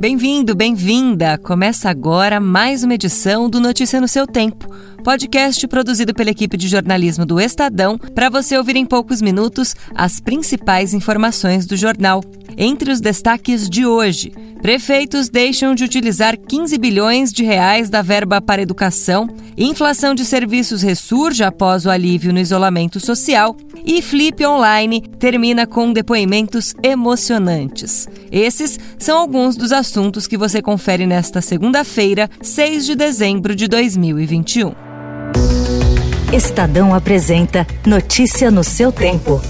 Bem-vindo, bem-vinda. Começa agora mais uma edição do Notícia no seu tempo podcast produzido pela equipe de jornalismo do Estadão, para você ouvir em poucos minutos as principais informações do jornal. Entre os destaques de hoje, prefeitos deixam de utilizar 15 bilhões de reais da verba para educação, inflação de serviços ressurge após o alívio no isolamento social e Flip Online termina com depoimentos emocionantes. Esses são alguns dos assuntos que você confere nesta segunda-feira, 6 de dezembro de 2021. Estadão apresenta Notícia no seu tempo.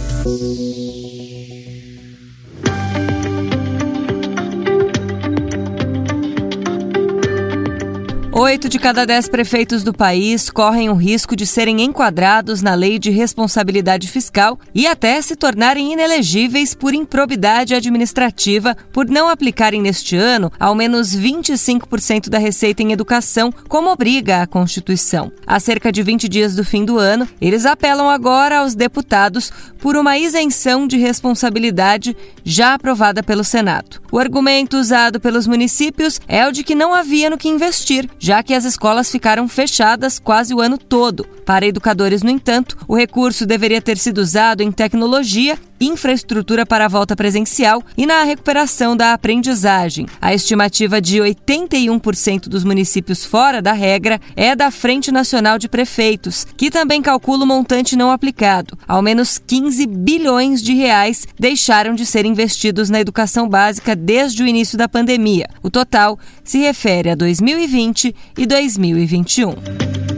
Oito de cada dez prefeitos do país correm o risco de serem enquadrados na lei de responsabilidade fiscal e até se tornarem inelegíveis por improbidade administrativa por não aplicarem neste ano ao menos 25% da receita em educação, como obriga a Constituição. Há cerca de 20 dias do fim do ano, eles apelam agora aos deputados por uma isenção de responsabilidade já aprovada pelo Senado. O argumento usado pelos municípios é o de que não havia no que investir, já que as escolas ficaram fechadas quase o ano todo. Para educadores, no entanto, o recurso deveria ter sido usado em tecnologia infraestrutura para a volta presencial e na recuperação da aprendizagem. A estimativa de 81% dos municípios fora da regra é da Frente Nacional de Prefeitos, que também calcula o montante não aplicado. Ao menos 15 bilhões de reais deixaram de ser investidos na educação básica desde o início da pandemia. O total se refere a 2020 e 2021.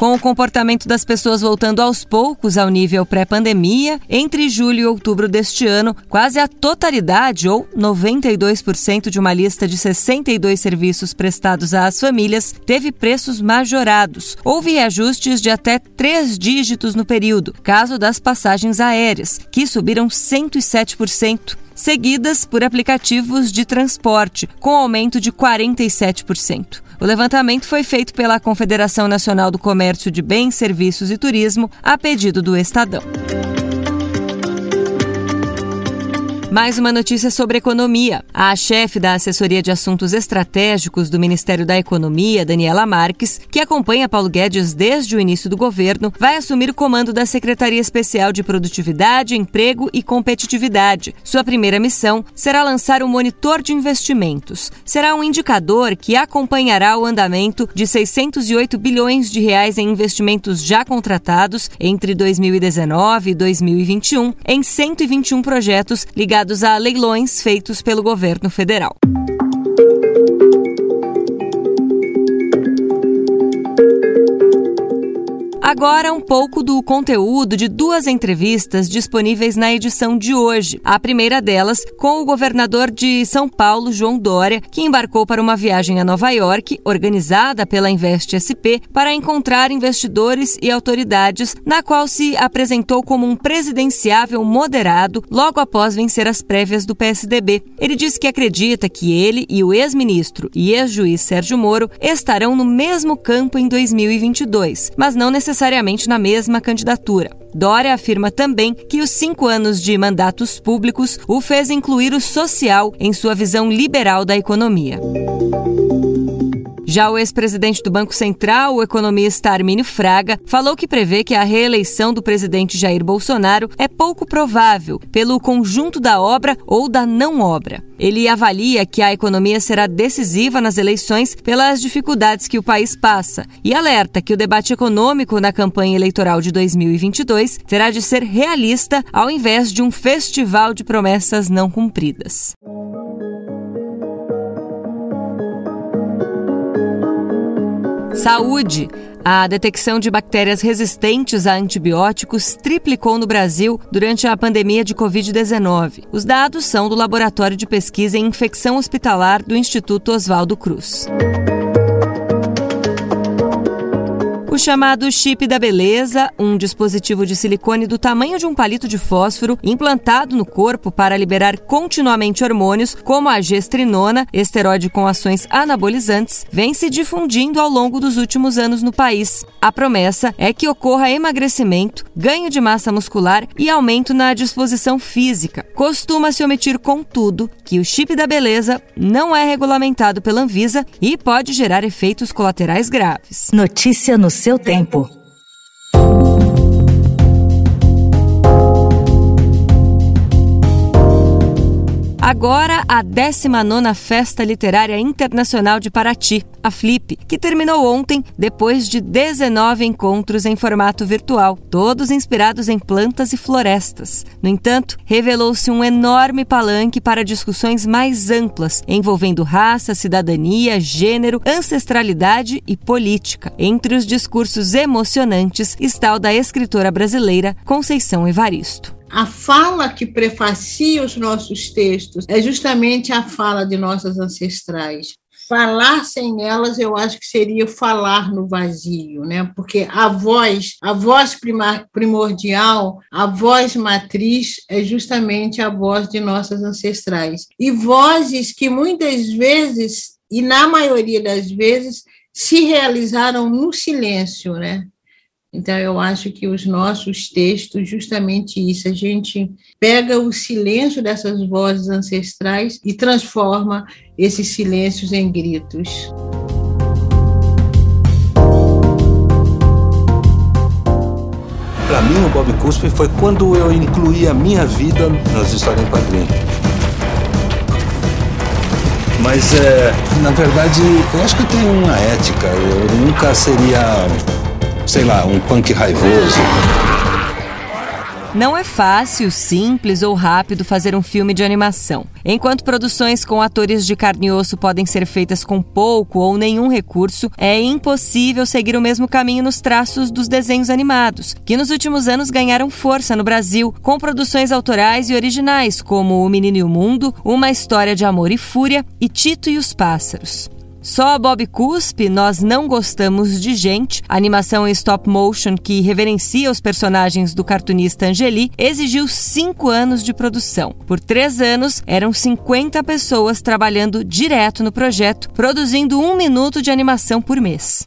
Com o comportamento das pessoas voltando aos poucos ao nível pré-pandemia, entre julho e outubro deste ano, quase a totalidade, ou 92% de uma lista de 62 serviços prestados às famílias, teve preços majorados. Houve reajustes de até três dígitos no período, caso das passagens aéreas, que subiram 107% seguidas por aplicativos de transporte, com aumento de 47%. O levantamento foi feito pela Confederação Nacional do Comércio de Bens, Serviços e Turismo, a pedido do Estadão. Mais uma notícia sobre economia. A chefe da Assessoria de Assuntos Estratégicos do Ministério da Economia, Daniela Marques, que acompanha Paulo Guedes desde o início do governo, vai assumir o comando da Secretaria Especial de Produtividade, Emprego e Competitividade. Sua primeira missão será lançar o Monitor de Investimentos. Será um indicador que acompanhará o andamento de 608 bilhões de reais em investimentos já contratados entre 2019 e 2021 em 121 projetos ligados ligados a leilões feitos pelo governo federal. Agora, um pouco do conteúdo de duas entrevistas disponíveis na edição de hoje. A primeira delas com o governador de São Paulo, João Dória, que embarcou para uma viagem a Nova York, organizada pela Invest SP, para encontrar investidores e autoridades, na qual se apresentou como um presidenciável moderado logo após vencer as prévias do PSDB. Ele disse que acredita que ele e o ex-ministro e ex-juiz Sérgio Moro estarão no mesmo campo em 2022, mas não necessariamente necessariamente na mesma candidatura. Dória afirma também que os cinco anos de mandatos públicos o fez incluir o social em sua visão liberal da economia. Já o ex-presidente do Banco Central, o economista Armínio Fraga, falou que prevê que a reeleição do presidente Jair Bolsonaro é pouco provável pelo conjunto da obra ou da não obra. Ele avalia que a economia será decisiva nas eleições pelas dificuldades que o país passa e alerta que o debate econômico na campanha eleitoral de 2022 terá de ser realista ao invés de um festival de promessas não cumpridas. Saúde. A detecção de bactérias resistentes a antibióticos triplicou no Brasil durante a pandemia de Covid-19. Os dados são do Laboratório de Pesquisa em Infecção Hospitalar do Instituto Oswaldo Cruz. Chamado chip da beleza, um dispositivo de silicone do tamanho de um palito de fósforo implantado no corpo para liberar continuamente hormônios como a gestrinona, esteroide com ações anabolizantes, vem se difundindo ao longo dos últimos anos no país. A promessa é que ocorra emagrecimento, ganho de massa muscular e aumento na disposição física. Costuma-se omitir, contudo, que o chip da beleza não é regulamentado pela Anvisa e pode gerar efeitos colaterais graves. Notícia no seu tempo. Agora, a 19ª Festa Literária Internacional de Paraty, a FLIP, que terminou ontem depois de 19 encontros em formato virtual, todos inspirados em plantas e florestas. No entanto, revelou-se um enorme palanque para discussões mais amplas, envolvendo raça, cidadania, gênero, ancestralidade e política. Entre os discursos emocionantes está o da escritora brasileira Conceição Evaristo. A fala que prefacia os nossos textos é justamente a fala de nossas ancestrais. Falar sem elas, eu acho que seria falar no vazio, né? Porque a voz, a voz primordial, a voz matriz é justamente a voz de nossas ancestrais. E vozes que muitas vezes, e na maioria das vezes, se realizaram no silêncio, né? Então, eu acho que os nossos textos, justamente isso, a gente pega o silêncio dessas vozes ancestrais e transforma esses silêncios em gritos. Para mim, o Bob Cuspe foi quando eu incluí a minha vida nas histórias em quadrinhos. Mas, é, na verdade, eu acho que eu tenho uma ética. Eu nunca seria sei lá, um punk raivoso. Não é fácil, simples ou rápido fazer um filme de animação. Enquanto produções com atores de carne e osso podem ser feitas com pouco ou nenhum recurso, é impossível seguir o mesmo caminho nos traços dos desenhos animados, que nos últimos anos ganharam força no Brasil, com produções autorais e originais como O Menino e o Mundo, Uma História de Amor e Fúria e Tito e os Pássaros. Só a Bob Cuspe, Nós Não Gostamos de Gente, animação em stop motion que reverencia os personagens do cartunista Angeli, exigiu cinco anos de produção. Por três anos, eram 50 pessoas trabalhando direto no projeto, produzindo um minuto de animação por mês.